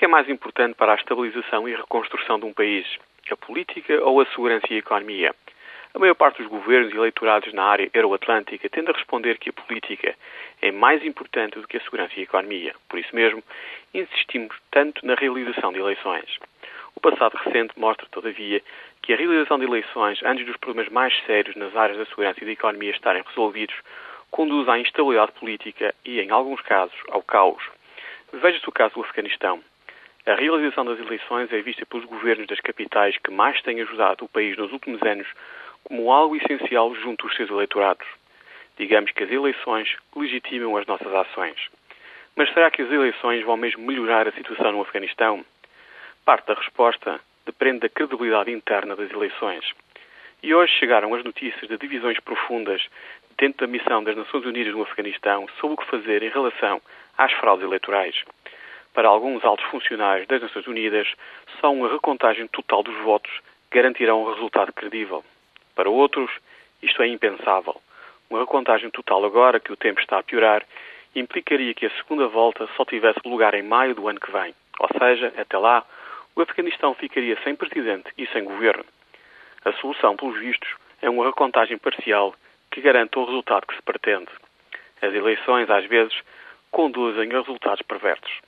que é mais importante para a estabilização e reconstrução de um país? A política ou a segurança e a economia? A maior parte dos governos eleitorados na área euroatlântica tende a responder que a política é mais importante do que a segurança e a economia. Por isso mesmo, insistimos tanto na realização de eleições. O passado recente mostra, todavia, que a realização de eleições antes dos problemas mais sérios nas áreas da segurança e da economia estarem resolvidos conduz à instabilidade política e, em alguns casos, ao caos. Veja-se o caso do Afeganistão. A realização das eleições é vista pelos governos das capitais que mais têm ajudado o país nos últimos anos como algo essencial junto aos seus eleitorados. Digamos que as eleições legitimam as nossas ações. Mas será que as eleições vão mesmo melhorar a situação no Afeganistão? Parte da resposta depende da credibilidade interna das eleições. E hoje chegaram as notícias de divisões profundas dentro da missão das Nações Unidas no Afeganistão sobre o que fazer em relação às fraudes eleitorais. Para alguns altos funcionários das Nações Unidas, só uma recontagem total dos votos garantirá um resultado credível. Para outros, isto é impensável. Uma recontagem total agora, que o tempo está a piorar, implicaria que a segunda volta só tivesse lugar em maio do ano que vem. Ou seja, até lá, o Afeganistão ficaria sem presidente e sem governo. A solução, pelos vistos, é uma recontagem parcial que garanta o resultado que se pretende. As eleições, às vezes, conduzem a resultados perversos.